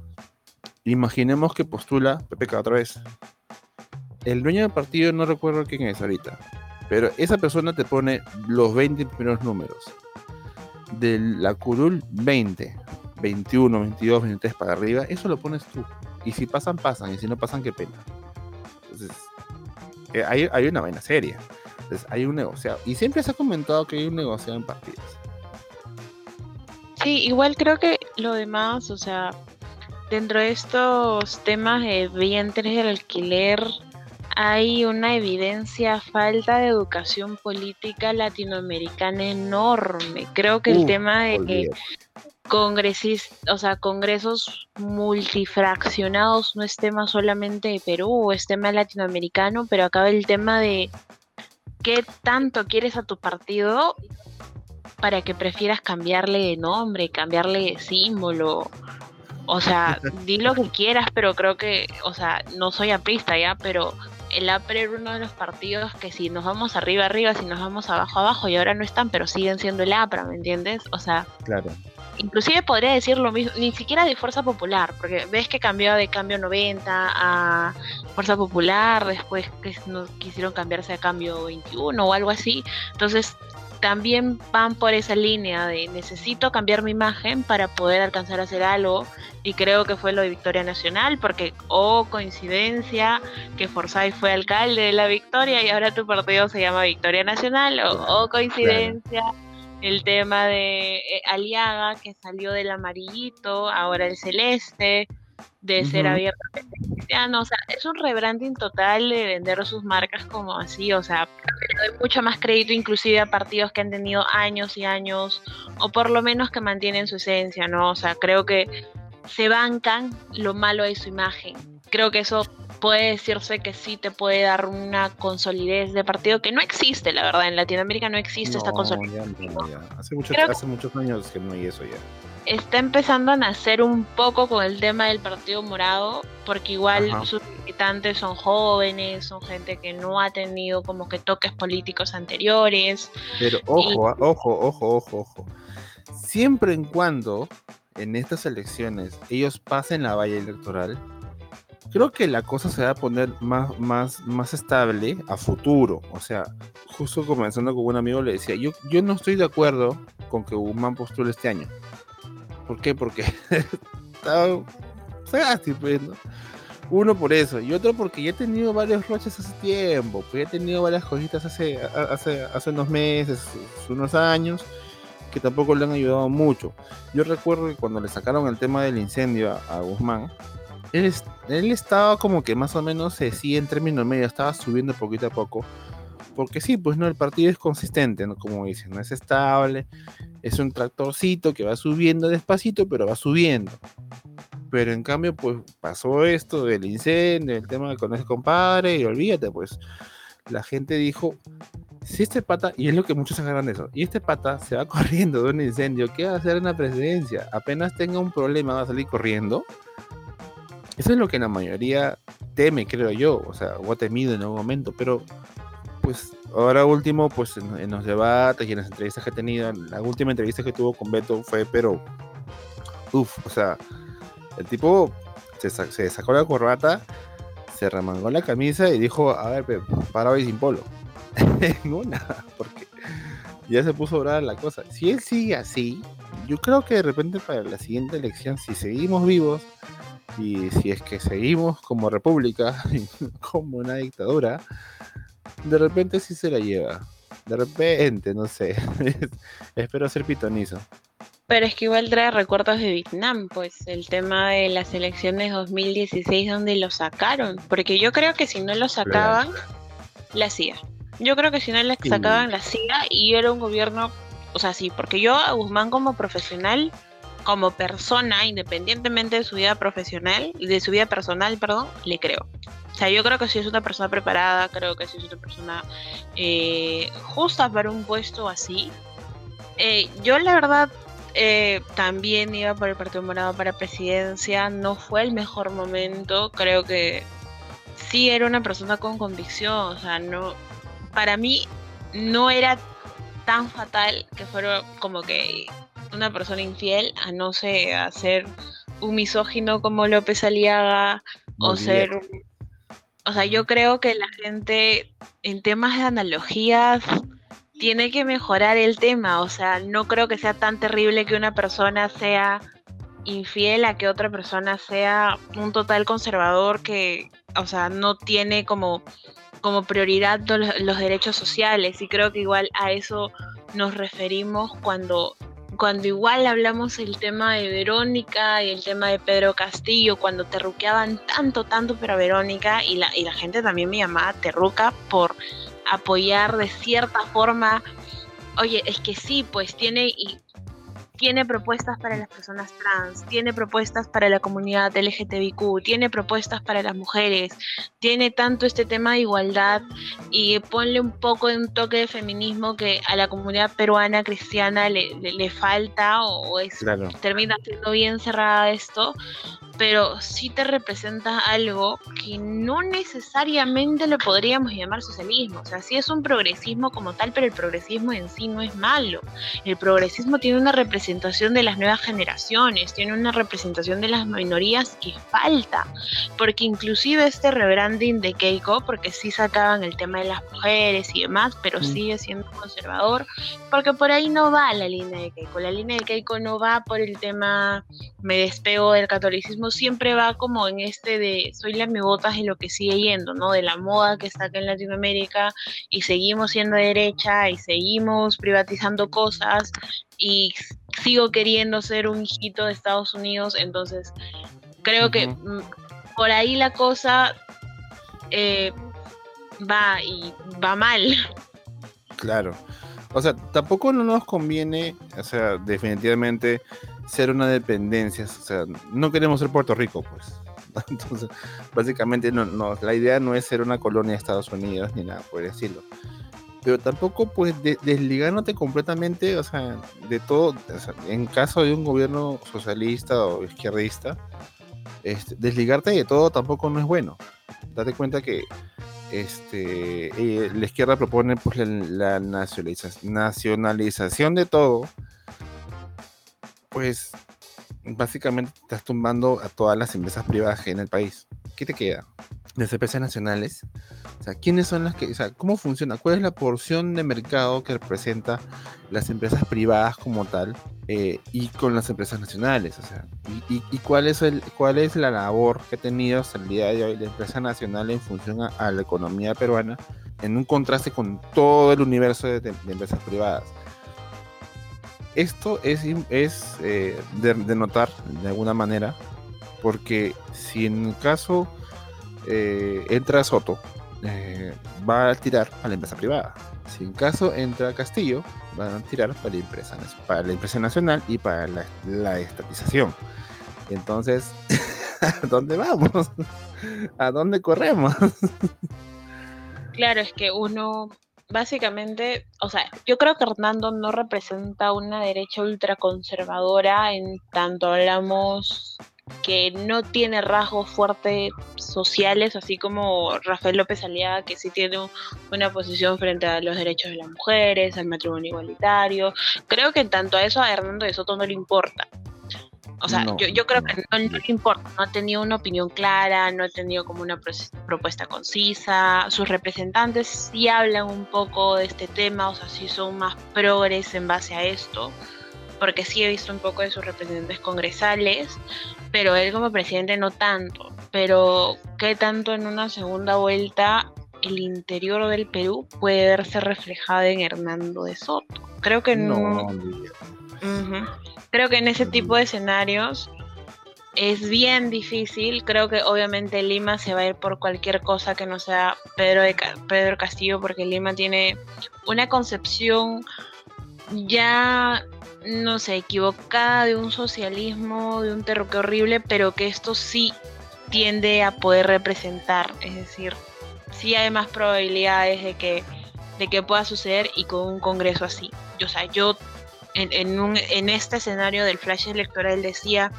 imaginemos que postula PPK otra vez. El dueño del partido no recuerdo quién es ahorita, pero esa persona te pone los 20 primeros números. De la curul 20, 21, 22, 23 para arriba, eso lo pones tú. Y si pasan, pasan. Y si no pasan, qué pena. Entonces, eh, hay, una vaina seria. Entonces, hay un negociado. Y siempre se ha comentado que hay un negociado en partidas. Sí, igual creo que lo demás, o sea, dentro de estos temas de vientres del alquiler, hay una evidencia falta de educación política latinoamericana enorme. Creo que el tema de congresis, o sea, congresos multifraccionados no es tema solamente de Perú, es tema latinoamericano, pero acaba el tema de qué tanto quieres a tu partido para que prefieras cambiarle de nombre, cambiarle de símbolo. O sea, di lo que quieras, pero creo que, o sea, no soy aprista ya, pero el APRE era uno de los partidos que si nos vamos arriba, arriba, si nos vamos abajo, abajo, y ahora no están, pero siguen siendo el APRA, ¿me entiendes? O sea, Claro. inclusive podría decir lo mismo, ni siquiera de Fuerza Popular, porque ves que cambió de Cambio 90 a Fuerza Popular, después que no quisieron cambiarse a Cambio 21 o algo así, entonces también van por esa línea de necesito cambiar mi imagen para poder alcanzar a hacer algo y creo que fue lo de Victoria Nacional porque oh coincidencia que Forsyth fue alcalde de la Victoria y ahora tu partido se llama Victoria Nacional o oh coincidencia el tema de eh, Aliaga que salió del amarillito ahora el celeste de ser abiertamente cristiano, o sea, es un rebranding total de vender sus marcas como así, o sea, le doy mucho más crédito inclusive a partidos que han tenido años y años, o por lo menos que mantienen su esencia, ¿no? O sea, creo que se bancan lo malo de su imagen. Creo que eso puede decirse que sí te puede dar una consolidez de partido que no existe, la verdad, en Latinoamérica no existe esta consolidez. ya no, ya. Hace, mucho- Creo que- hace muchos años que no hay eso ya. Está empezando a nacer un poco con el tema del Partido Morado, porque igual Ajá. sus militantes son jóvenes, son gente que no ha tenido como que toques políticos anteriores. Pero ojo, ah, ojo, ojo, ojo, ojo. Siempre en cuando en estas elecciones ellos pasen la valla electoral, creo que la cosa se va a poner más, más, más estable a futuro. O sea, justo comenzando con un amigo le decía, yo, yo no estoy de acuerdo con que Guzmán postule este año. ¿Por qué? Porque [LAUGHS] está Sagasti, pues, ¿no? Uno por eso, y otro porque ya he tenido varios roches hace tiempo, pues ya he tenido varias cositas hace, hace, hace unos meses, unos años, que tampoco le han ayudado mucho. Yo recuerdo que cuando le sacaron el tema del incendio a, a Guzmán, él, él estaba como que más o menos eh, sí en términos medio, estaba subiendo poquito a poco, porque sí, pues no, el partido es consistente, ¿no? Como dicen, no es estable, es un tractorcito que va subiendo despacito, pero va subiendo. Pero en cambio, pues pasó esto del incendio, el tema con ese compadre, y olvídate, pues la gente dijo, si este pata, y es lo que muchos agarran de eso, y este pata se va [LAUGHS] corriendo de un incendio, ¿qué va a hacer en la presidencia? Apenas tenga un problema, va a salir corriendo. Eso es lo que la mayoría teme, creo yo, o sea, o ha temido en algún momento, pero pues ahora último, pues en, los debates y en las entrevistas que he tenido, la última entrevista que tuvo con Beto fue, pero, uff, o sea, el tipo se, sa- se sacó la corbata, se remangó la camisa y dijo, a ver, para hoy sin polo. [LAUGHS] En una, porque ya se puso brava la cosa. Si él sigue así, yo creo que de repente para la siguiente elección, si seguimos vivos y si es que seguimos como república, [LAUGHS] como una dictadura, de repente sí se la lleva. De repente, no sé. [LAUGHS] Espero ser pitonizo. Pero es que igual trae recuerdos de Vietnam, pues el tema de las elecciones 2016 donde lo sacaron, porque yo creo que si no lo sacaban, la hacía. Yo creo que si no Sí. sacaban la hacía y era un gobierno, o sea, sí, porque yo a Guzmán como profesional, como persona, independientemente de su vida profesional, de su vida personal, perdón, le creo. O sea, yo creo que si es una persona preparada, creo que si es una persona eh, justa para un puesto así. Eh, yo la verdad eh, también iba por el Partido Morado para presidencia, no fue el mejor momento, creo que sí era una persona con convicción, o sea, no, para mí no era tan fatal que fuera como que una persona infiel, a no sé, a ser un misógino como López Aliaga o ser... O sea, yo creo que la gente en temas de analogías tiene que mejorar el tema, o sea, no creo que sea tan terrible que una persona sea infiel a que otra persona sea un total conservador que, o sea, no tiene como, como prioridad lo- los, derechos sociales. Y creo que igual a eso nos referimos cuando cuando igual hablamos el tema de Verónica y el tema de Pedro Castillo, cuando terruqueaban tanto, tanto para Verónica y la, y la gente también me llamaba terruca por apoyar de cierta forma, oye, es que sí, pues tiene, tiene propuestas para las personas trans, tiene propuestas para la comunidad LGTBIQ, tiene propuestas para las mujeres, tiene tanto este tema de igualdad y ponle un poco de un toque de feminismo que a la comunidad peruana cristiana le, le, falta o, es, termina siendo bien cerrada esto pero sí te representa algo que no necesariamente lo podríamos llamar socialismo. O sea, sí es un progresismo como tal, pero el progresismo en sí no es malo. El progresismo tiene una representación de las nuevas generaciones, tiene una representación de las minorías que falta. Porque inclusive este rebranding de Keiko, porque sí sacaban el tema de las mujeres y demás, pero mm. sigue siendo conservador, porque por ahí no va la línea de Keiko. La línea de Keiko no va por el tema me despego del catolicismo siempre va como en este de soy la botas y lo que sigue yendo, ¿no? De la moda que está acá en Latinoamérica y seguimos siendo derecha y seguimos privatizando cosas y sigo queriendo ser un hijito de Estados Unidos, entonces creo que por ahí la cosa eh, va y va mal. Claro. O sea, tampoco no nos conviene, o sea, definitivamente ser una dependencia, o sea, no queremos ser Puerto Rico, pues. [LAUGHS] Entonces, básicamente no, no, la idea no es ser una colonia de Estados Unidos ni nada por decirlo. Pero tampoco, pues, desligándote completamente, o sea, de todo, en caso de un gobierno socialista o izquierdista, este, desligarte de todo tampoco no es bueno. Date cuenta que este, eh, la izquierda propone pues, la, nacionalización de todo pues básicamente estás tumbando a todas las empresas privadas en el país. ¿Qué te queda? Las empresas nacionales. O sea, ¿quiénes son las que, o sea, cómo funciona? ¿Cuál es la porción de mercado que representa las empresas privadas como tal eh, y con las empresas nacionales? O sea, y, cuál es el, cuál es la labor que ha tenido hasta el día de hoy la empresa nacional en función a, la economía peruana en un contraste con todo el universo de empresas privadas esto es, es eh, de, notar de alguna manera, porque si en caso eh, entra Soto, eh, va a tirar a la empresa privada. Si en caso entra Castillo, van a tirar para la empresa, para la empresa nacional y para la, la estatización. Entonces, [LAUGHS] ¿a dónde vamos? ¿A dónde corremos? claro, es que uno básicamente, o sea, yo creo que Hernando no representa una derecha ultraconservadora en tanto hablamos que no tiene rasgos fuertes sociales, así como Rafael López Aliaga, que sí tiene una posición frente a los derechos de las mujeres, al matrimonio igualitario. Creo que en tanto a eso a Hernando de Soto no le importa. O sea, yo, yo, creo que no, le importa, no ha tenido una opinión clara, no ha tenido como una propuesta concisa. Sus representantes sí hablan un poco de este tema, o sea, sí son más progres en base a esto, porque sí he visto un poco de sus representantes congresales, pero él como presidente no tanto. Pero, ¿qué tanto en una segunda vuelta el interior del Perú puede verse reflejado en Hernando de Soto? Creo que no. Creo que en ese tipo de escenarios es bien difícil. Creo que obviamente Lima se va a ir por cualquier cosa que no sea Pedro, de, Pedro Castillo, porque Lima tiene una concepción ya, no sé, equivocada de un socialismo, de un terror horrible, pero que esto sí tiende a poder representar. Es decir, sí hay más probabilidades de que, de que pueda suceder y con un congreso así. o sea, yo en, un, en este escenario del flash electoral decía,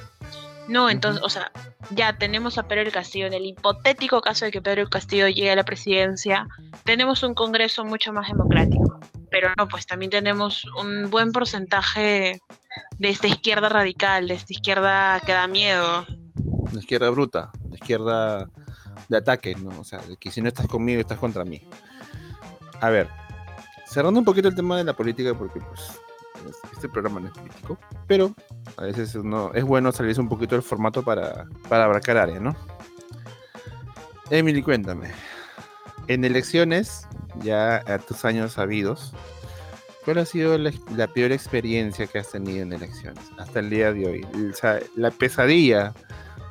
no, entonces, o sea, ya tenemos a Pedro el Castillo, en el hipotético caso de que Pedro Castillo llegue a la presidencia, tenemos un Congreso mucho más democrático. Pero no, pues también tenemos un buen porcentaje de esta izquierda radical, de esta izquierda que da miedo. La izquierda bruta, la izquierda de ataque, ¿no? O sea, que si no estás conmigo, estás contra mí. A ver, cerrando un poquito el tema de la política, porque pues este programa no es político, pero a veces no, es bueno salirse un poquito del formato para, para abarcar área, ¿no? Emily, cuéntame. En elecciones, ya a tus años sabidos, ¿cuál ha sido la, peor experiencia que has tenido en elecciones hasta el día de hoy? O sea, la pesadilla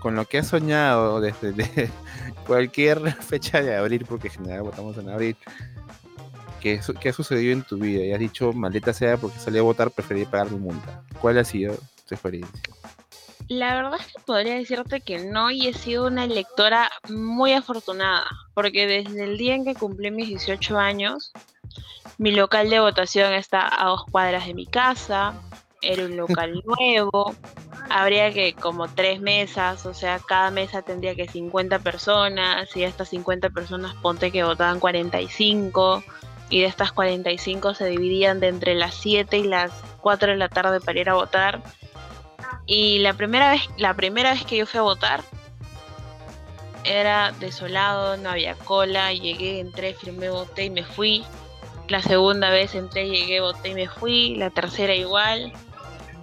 con lo que has soñado desde [LAUGHS] cualquier fecha de abril, porque en general votamos en abril, ¿Qué, ha sucedido en tu vida? Y has dicho, maldita sea, porque salí a votar, preferí pagar mi multa. ¿Cuál ha sido tu experiencia? La verdad es que podría decirte que no y he sido una lectora muy afortunada, porque desde el día en que cumplí mis 18 años, mi local de votación está a dos cuadras de mi casa, era un local [LAUGHS] nuevo, habría que como tres mesas, o sea, cada mesa tendría que 50 personas, y estas 50 personas ponte que votaban 45, y de estas 45 se dividían de entre las 7 y las 4 de la tarde para ir a votar y la primera vez, la primera vez que yo fui a votar era desolado, no había cola, llegué, entré, firmé, voté y me fui. La segunda vez entré, llegué, voté y me fui. La tercera igual.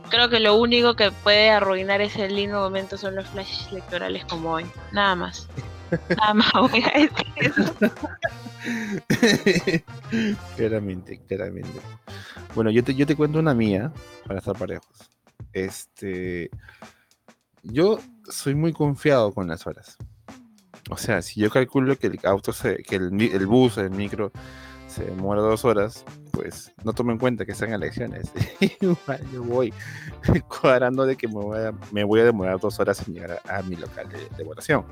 Creo que lo único que puede arruinar ese lindo momento son los flashes electorales como hoy. Nada más. [LAUGHS] Nada más voy a decir eso. [LAUGHS] [LAUGHS] claramente, claramente. Bueno, yo te, yo te cuento una mía para estar parejos. Este, yo soy muy confiado con las horas. O sea, si yo calculo que el auto se, que el, el bus, el micro, se demora dos horas, pues no tomo en cuenta que sean elecciones. [LAUGHS] Igual yo voy [LAUGHS] cuadrando de que me voy, a, me voy a demorar dos horas en llegar a, a mi local de, de, votación.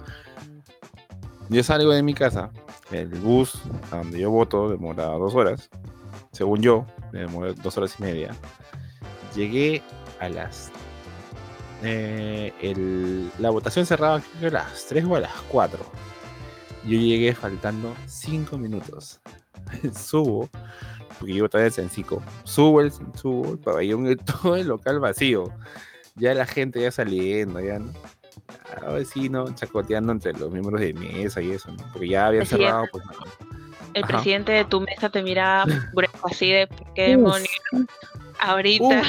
Yo salgo de mi casa, el bus a donde yo voto demora dos horas, según yo, me demora dos horas y media. Llegué a las. Eh, el, la votación cerraba a las 3 o a las 4. Yo llegué faltando 5 minutos. [LAUGHS] subo, porque yo todavía en Sencico. Subo el, subo el pabellón, [LAUGHS] todo el local vacío. Ya la gente ya saliendo, ya. A vecino chacoteando entre los miembros de mesa y eso, ¿no? Porque ya habían cerrado. Pues, el Ajá. presidente de tu mesa te miraba [LAUGHS] así de qué demonios. Ahorita. Uf.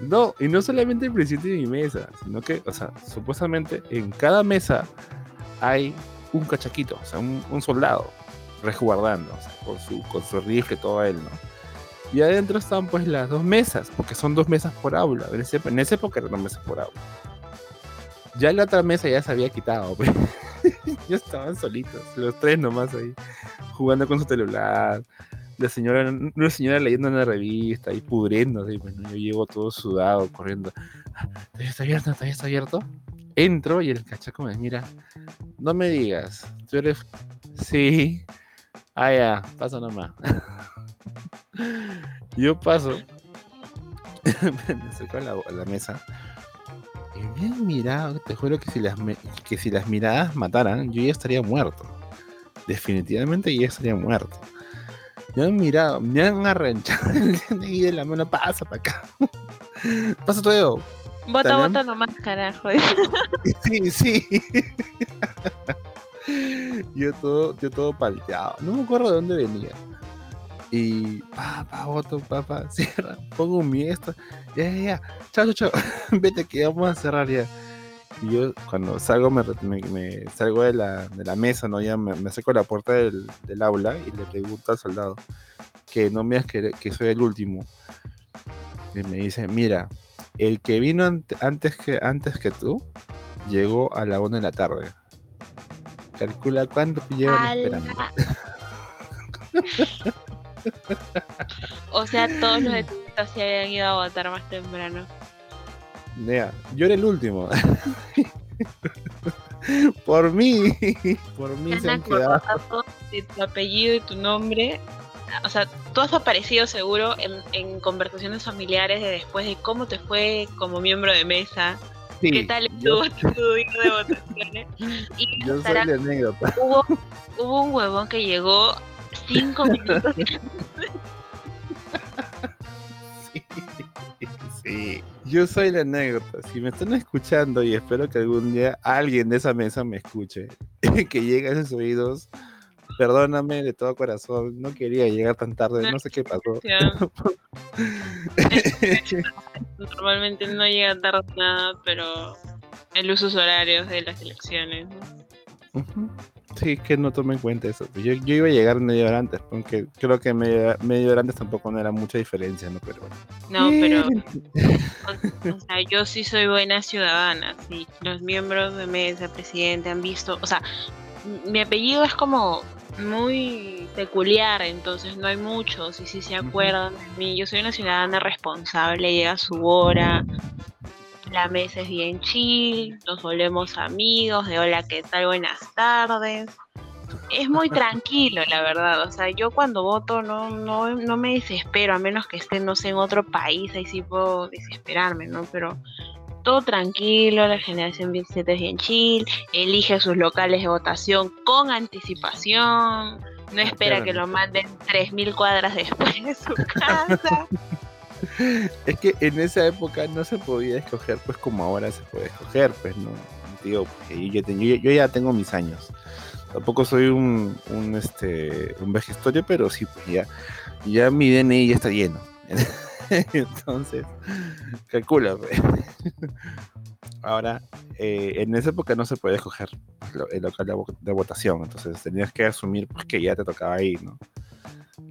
No, y no solamente el presidente de mi mesa, sino que, o sea, supuestamente en cada mesa hay un cachaquito, o sea, un, un soldado resguardando, o sea, con su, con su rifle, todo él, ¿no? Y adentro están pues las dos mesas, porque son dos mesas por aula. En, ese, en esa época eran dos mesas por aula. Ya la otra mesa ya se había quitado, pues. [LAUGHS] ya estaban solitos, los tres nomás ahí, jugando con su celular, la señora, una señora leyendo una revista y pudriéndose, y bueno, yo llego todo sudado, corriendo. ¿Todavía está abierto? ¿Todavía está abierto? Entro y el cachaco me mira. No me digas, tú eres. Sí. Ah, ya, pasa nomás. [LAUGHS] yo paso. [LAUGHS] me acerco a la, mesa. Me han mirado, te juro que si, las, que si las miradas mataran, yo ya estaría muerto. Definitivamente ya estaría muerto. Me han mirado, me han arranchado [LAUGHS] y de la mano, pasa para acá. [LAUGHS] pasa todo. Bota, bota nomás, carajo. [LAUGHS] sí, sí. yo todo, yo todo palteado. No me acuerdo de dónde venía. Y papá, voto, papá, [LAUGHS] cierra, pongo mi esto. Ya, ya, ya. Chao, chao, chao. [LAUGHS] Vete que vamos a cerrar ya. Y yo cuando salgo, me, me, me salgo de la, de la, mesa, ¿no? Ya me, me acerco a la puerta del, del, aula y le pregunto al soldado que no me digas que, que, soy el último. Y me dice, mira, el que vino an antes, que, antes que tú llegó a la una de la tarde. Calcula cuánto llevan esperando. [LAUGHS] o sea, todos los estudiantes se habían ido a votar más temprano. Mira, yo era el último. [LAUGHS] por mí, por mí se han quedado. Tu apellido y tu nombre. O sea, tú has aparecido seguro en, en, conversaciones familiares de después de cómo te fue como miembro de mesa. Sí, ¿Qué tal estuvo yo... [LAUGHS] tu día de votaciones? Y yo soy la anécdota. Hubo, hubo un huevón que llegó cinco [LAUGHS] minutos. sí. Sí, yo soy la anécdota. Si me están escuchando y espero que algún día alguien de esa mesa me escuche, [LAUGHS] que llegue a esos oídos, perdóname de todo corazón, no quería llegar tan tarde, no sé qué pasó. [LAUGHS] Normalmente no llega tarde nada, pero el usos horarios de las elecciones. ¿no? Uh -huh. Sí, que no tome en cuenta eso. Yo, yo, iba a llegar media hora antes, aunque creo que media, media hora antes tampoco no era mucha diferencia, ¿no? Pero bueno. No, pero. o, o, sea, yo sí soy buena ciudadana. Sí. Los miembros de mesa, presidente, han visto. O sea, mi apellido es como muy peculiar, entonces no hay muchos y si se acuerdan de mí, yo soy una ciudadana responsable, llega a su hora, la mesa es bien chill, nos volvemos amigos, de hola, ¿qué tal? Buenas tardes. Es muy [LAUGHS] tranquilo, la verdad. O sea, yo cuando voto no, no, no me desespero, a menos que esté, no sé, en otro país, ahí sí puedo desesperarme, ¿no? Pero todo tranquilo, la generación 27 es bien chill, elige sus locales de votación con anticipación, no espera que lo manden 3.000 cuadras después de su [LAUGHS] casa. [LAUGHS] es que en esa época no se podía escoger, pues como ahora se puede escoger, pues no. Digo, yo, ya tengo mis años. Tampoco soy un, un este un pero sí, pues ya, ya mi DNI ya está lleno. [LAUGHS] Entonces, calcula. Pues. [LAUGHS] Ahora, eh, en esa época no se podía escoger el local de, votación, entonces tenías que asumir pues, que ya te tocaba ir, ¿no?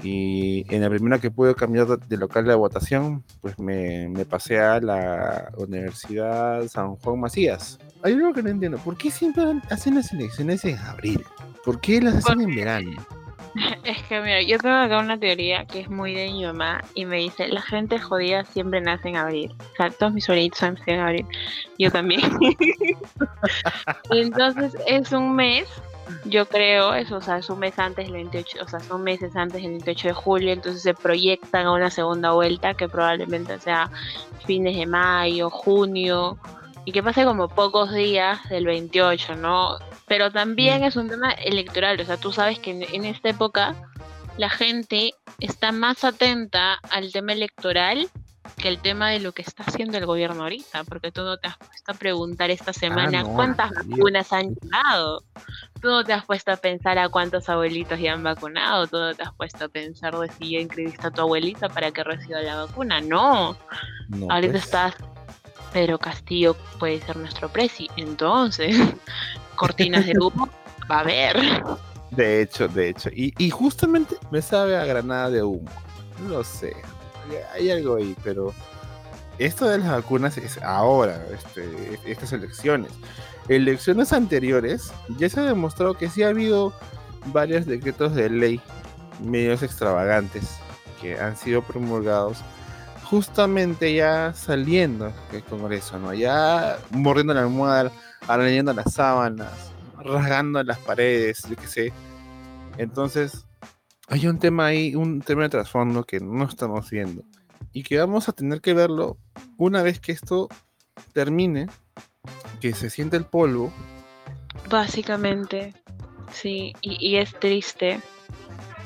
Y en la primera que pude cambiar de local de votación, pues me, me, pasé a la Universidad San Juan Macías. Hay algo que no entiendo. ¿Por qué siempre hacen las elecciones en abril? ¿Por qué las hacen en verano? [LAUGHS] Es que mira, yo tengo acá una teoría que es muy de mi mamá y me dice, la gente jodida siempre nace en abril. O sea, todos mis sueñitos nacen en abril. Yo también. [LAUGHS] [LAUGHS] Entonces es un mes yo creo, eso, o sea, es un mes antes del 28, o sea, son meses antes del 28 de julio, entonces se proyectan a una segunda vuelta que probablemente sea fines de mayo, junio, y que pase como pocos días del 28, ¿no? Pero también mm. es un tema electoral, o sea, tú sabes que en, esta época la gente está más atenta al tema electoral que el tema de lo que está haciendo el gobierno ahorita, porque tú no te has puesto a preguntar esta semana ah, cuántas vacunas han llegado, tú no te has puesto a pensar a cuántos abuelitos ya han vacunado, tú no te has puesto a pensar de si ya inscribiste a tu abuelita para que reciba la vacuna, no, ahorita pues. estás, Pedro Castillo puede ser nuestro presi, entonces, [LAUGHS] cortinas de humo va a haber. De hecho, de hecho, y, y justamente me sabe a granada de humo, no sé hay algo ahí, pero esto de las vacunas es ahora, este, estas elecciones. Elecciones anteriores ya se ha demostrado que sí ha habido varios decretos de ley medios extravagantes que han sido promulgados justamente ya saliendo del Congreso, ¿no? Ya mordiendo la almohada, arañando las sábanas, rasgando las paredes, yo qué sé. Entonces, hay un tema ahí, un tema de trasfondo que no estamos viendo y que vamos a tener que verlo una vez que esto termine, que se siente el polvo. Básicamente, sí, y, es triste,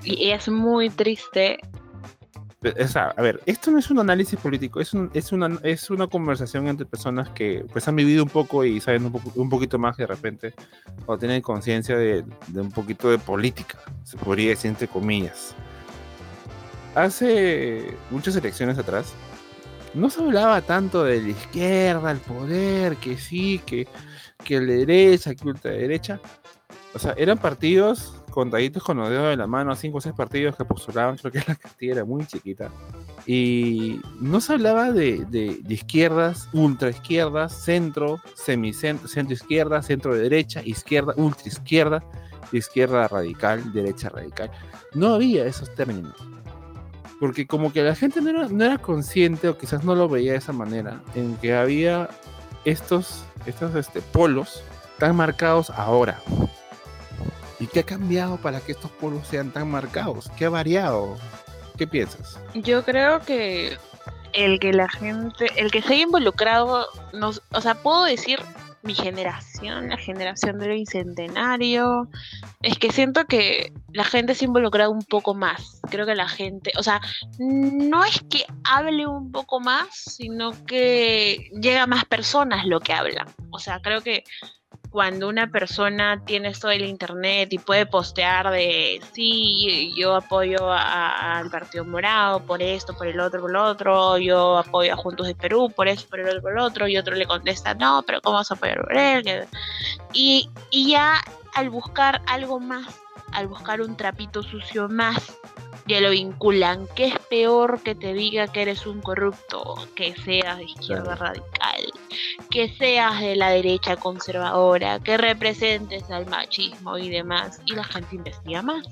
y es muy triste a ver, esto no es un análisis político, es, una, conversación entre personas que pues han vivido un poco y saben un, poquito más de repente, o tienen conciencia de, de, un poquito de política, se podría decir entre comillas. Hace muchas elecciones atrás, no se hablaba tanto de la izquierda, el poder, que sí, que, que la derecha, que ultraderecha. O sea, eran partidos contaditos con los dedos de la mano, cinco o seis partidos que postulaban, creo que la Castilla era muy chiquita. Y no se hablaba de, de, izquierdas, ultra izquierdas, centro, semicentro, centro izquierda, centro de derecha, izquierda, ultra izquierda, izquierda radical, derecha radical. No había esos términos. Porque como que la gente no era, no era consciente o quizás no lo veía de esa manera, en que había estos, estos este, polos tan marcados ahora. ¿Y qué ha cambiado para que estos polos sean tan marcados? ¿Qué ha variado? ¿Qué piensas? Yo creo que el que la gente, el que se haya involucrado, o sea, puedo decir mi generación, la generación del bicentenario, es que siento que la gente se ha involucrado un poco más. Creo que la gente, o sea, no es que hable un poco más, sino que llega a más personas lo que hablan. O sea, creo que cuando una persona tiene esto del internet y puede postear de sí, yo apoyo al Partido Morado por esto, por el otro, por el otro, yo apoyo a Juntos de Perú por esto, por el otro, por el otro, y otro le contesta, no, pero ¿cómo vas a apoyar por él? Y, y ya al buscar algo más, al buscar un trapito sucio más, ya lo vinculan. ¿Qué es peor que te diga que eres un corrupto? Que seas de izquierda radical, que seas de la derecha conservadora, que representes al machismo y demás. Y la gente investiga más.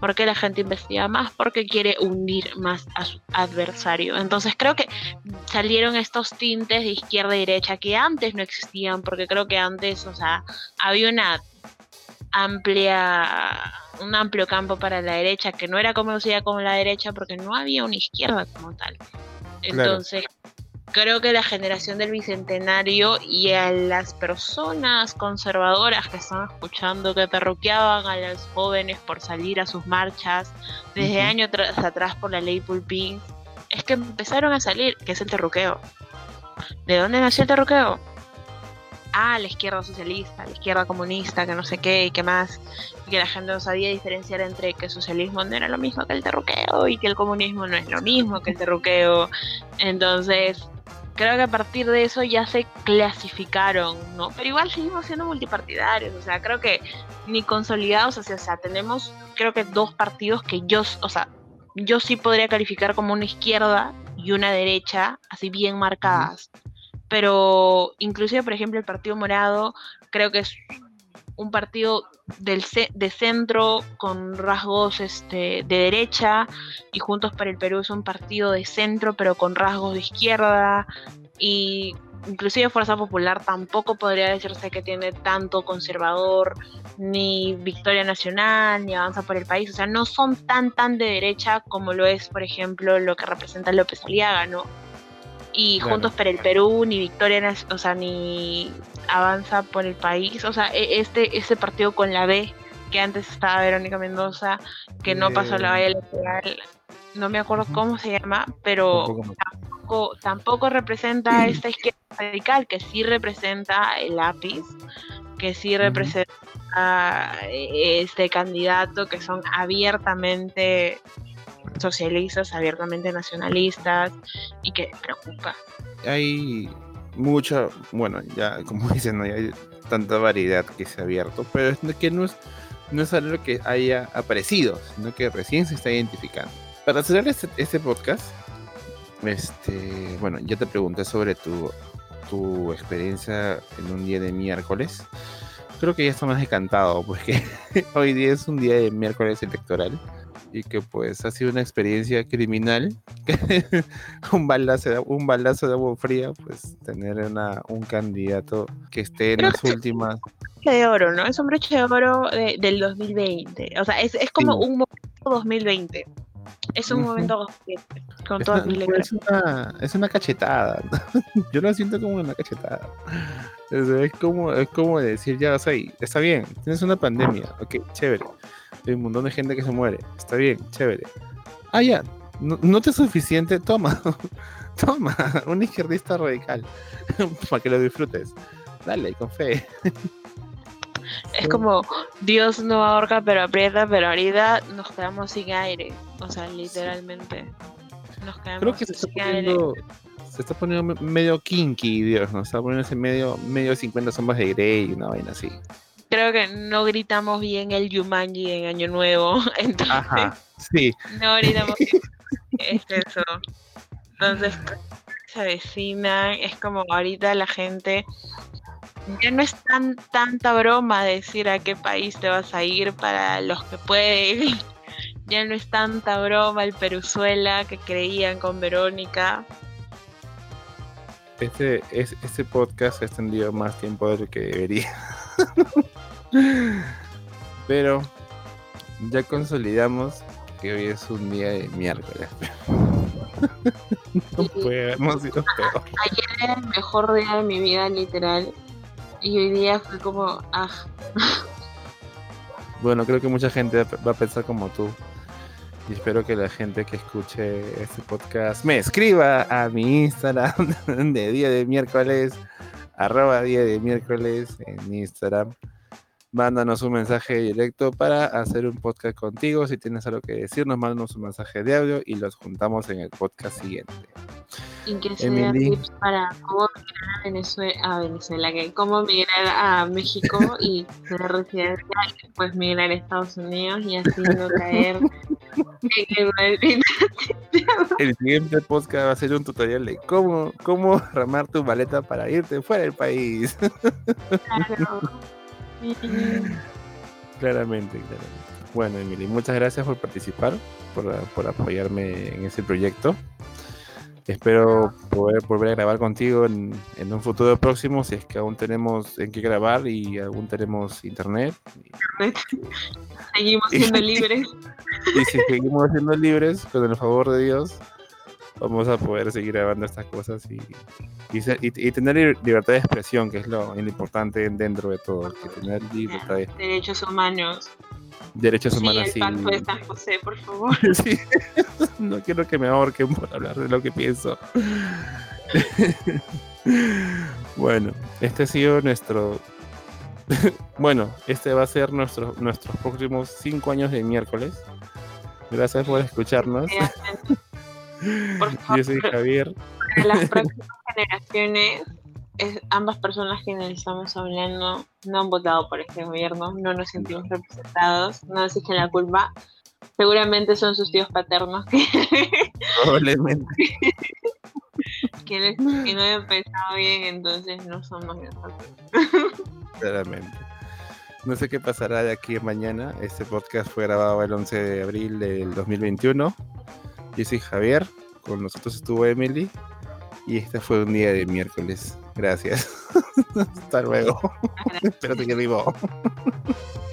porque la gente investiga más, porque quiere hundir más a su adversario. Entonces creo que salieron estos tintes de izquierda y derecha que antes no existían, porque creo que antes, o sea, había una amplia un amplio campo para la derecha que no era conocida como la derecha porque no había una izquierda como tal. Entonces, creo que la generación del bicentenario y a las personas conservadoras que están escuchando que terruqueaban a los jóvenes por salir a sus marchas desde años atrás por la ley Pulpín, es que empezaron a salir, que es el terruqueo. ¿De dónde nació el terruqueo? Ah, la izquierda socialista, la izquierda comunista, que no sé qué y qué más, y que la gente no sabía diferenciar entre que el socialismo no era lo mismo que el terruqueo y que el comunismo no es lo mismo que el terruqueo. Entonces, creo que a partir de eso ya se clasificaron, ¿no? Pero igual seguimos siendo multipartidarios, o sea, creo que ni consolidados, o sea, o sea, tenemos creo que dos partidos que yo, o sea, yo sí podría calificar como una izquierda y una derecha, así bien marcadas. Pero inclusive, por ejemplo, el Partido Morado creo que es un partido del de centro con rasgos este, de derecha y Juntos para el Perú es un partido de centro pero con rasgos de izquierda y inclusive Fuerza Popular tampoco podría decirse que tiene tanto conservador ni Victoria Nacional ni Avanza por el País, o sea, no son tan tan de derecha como lo es, por ejemplo, lo que representa López Aliaga, ¿no? Y Juntos para el Perú, ni Victoria, o sea, ni Avanza por el País, o sea, e, este, este partido con la B, que antes estaba Verónica Mendoza, que no pasó la valla electoral, no me acuerdo cómo se llama, pero tampoco, tampoco representa esta izquierda radical, que sí representa el lápiz, que sí representa e, este candidato, que son abiertamente socialistas, abiertamente nacionalistas y que preocupa. Hay mucha, bueno, ya como [LAUGHS] dicen, no hay tanta variedad que se ha abierto, pero es que no es, no es algo que haya aparecido, sino que recién se está identificando. Para cerrar este, este podcast, este, bueno, ya te pregunté sobre tu, tu experiencia en un día de miércoles. Creo que ya está más decantado, porque [LAUGHS] hoy día es un día de miércoles electoral y que pues ha sido una experiencia criminal. [LAUGHS] un, balazo de, un balazo de agua fría, pues tener una, un candidato que esté en las últimas. de oro, ¿no? Es un broche de oro del 2020. O sea, es, es como un momento 2020. Es un momento con todas mis es una, es una cachetada. [LAUGHS] Yo lo siento como una cachetada. Es, como, es como decir, ya, o sea, está bien, tienes una pandemia, ok, chévere hay un montón de gente que se muere. Está bien, chévere. Ah, ya, no, te es suficiente, toma, [LAUGHS] toma, un izquierdista radical, [LAUGHS] para que lo disfrutes. Dale, con fe. Es como Dios no ahorca pero aprieta, pero ahorita nos quedamos sin aire. O sea, literalmente. Nos quedamos Creo que se está poniendo, Se está poniendo medio kinky, Dios, ¿no? Se está poniendo ese medio, medio 50 sombras de Grey y una vaina así creo que no gritamos bien el Yumanji en Año Nuevo. [LAUGHS] Entonces, Ajá, sí. No gritamos bien. es eso. Entonces, se avecina. Es como ahorita la gente. Ya no es tan tanta broma decir a qué país te vas a ir para los que pueden. [LAUGHS] Ya no es tanta broma el Peruzuela que creían con Verónica. Este, es, este podcast ha extendido más tiempo de lo que debería. [LAUGHS] Pero ya consolidamos que hoy es un día de miércoles. no habernos sido peor. Ayer era el mejor día de mi vida, literal. Y hoy día fue como, ah. Bueno, creo que mucha gente va a pensar como tú. Y espero que la gente que escuche este podcast me escriba a mi Instagram [LAUGHS] de día de miércoles, arroba día de miércoles en Instagram mándanos un mensaje directo para hacer un podcast contigo. Si tienes algo que decirnos, mándanos un mensaje de audio y los juntamos en el podcast siguiente. Y que se tips para cómo migrar a Venezuela, a Venezuela, que cómo migrar a México y ser residencial, pues migrar a Estados Unidos y así no caer en el El siguiente podcast va a ser un tutorial de cómo, cómo armar tu maleta para irte fuera del país. Claro. [LAUGHS] claramente, claramente. Bueno, Emily, muchas gracias por participar, por, por apoyarme en ese proyecto. Espero poder volver a grabar contigo en, en, un futuro próximo, si es que aún tenemos en qué grabar y aún tenemos internet. [LAUGHS] Seguimos siendo [LAUGHS] libres. Y si seguimos siendo libres, con el favor de Dios, vamos a poder seguir grabando estas cosas y, y, y, tener libertad de expresión, que es lo, importante dentro de todo, que tener libertad de Derechos humanos. Derechos humanos, sí. El de San José, por favor. [LAUGHS] sí. No quiero que me ahorquen por hablar de lo que pienso. [LAUGHS] bueno, este ha sido nuestro. [LAUGHS] bueno, este va a ser nuestro, nuestros próximos cinco años de miércoles. Gracias por escucharnos. Yo soy Javier. Las próximas generaciones, ambas personas que estamos hablando no han votado por este gobierno, no nos sentimos representados, no nos echen la culpa. Seguramente son sus tíos paternos que, [LAUGHS] Probablemente. que, no han pensado bien, entonces no somos nosotros. Claramente. No sé qué pasará de aquí a mañana. Este podcast fue grabado el 11 de abril del 2021. Yo soy Javier, con nosotros estuvo Emily y este fue un día de miércoles. Gracias. [LAUGHS] Hasta luego. [LAUGHS] Espérate que vivo. [LAUGHS]